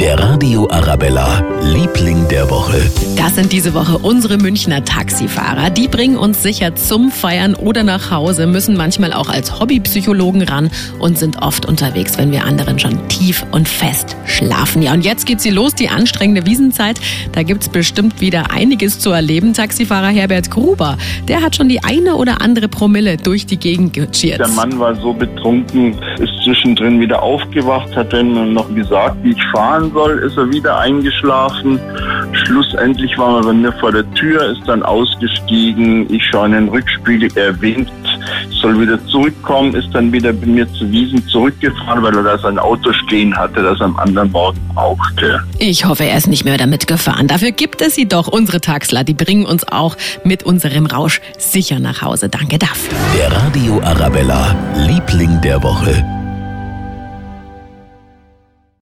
Der Radio Arabella, Liebling Woche. Das sind diese Woche unsere Münchner Taxifahrer. Die bringen uns sicher zum Feiern oder nach Hause, müssen manchmal auch als Hobbypsychologen ran und sind oft unterwegs, wenn wir anderen schon tief und fest schlafen. Ja, und jetzt geht sie los, die anstrengende Wiesenzeit. Da gibt's bestimmt wieder einiges zu erleben. Taxifahrer Herbert Gruber, der hat schon die eine oder andere Promille durch die Gegend gecheert. Der Mann war so betrunken, ist zwischendrin wieder aufgewacht, hat dann noch gesagt, wie ich fahren soll, ist er wieder eingeschlafen. Schlussendlich war er bei mir vor der Tür, ist dann ausgestiegen. Ich schaue in den Rückspiegel, er winkt, soll wieder zurückkommen, ist dann wieder bei mir zu Wiesen zurückgefahren, weil er da sein Auto stehen hatte, das am anderen Morgen brauchte. Ich hoffe, er ist nicht mehr damit gefahren. Dafür gibt es sie doch, unsere Taxler. Die bringen uns auch mit unserem Rausch sicher nach Hause. Danke dafür. Der Radio Arabella, Liebling der Woche.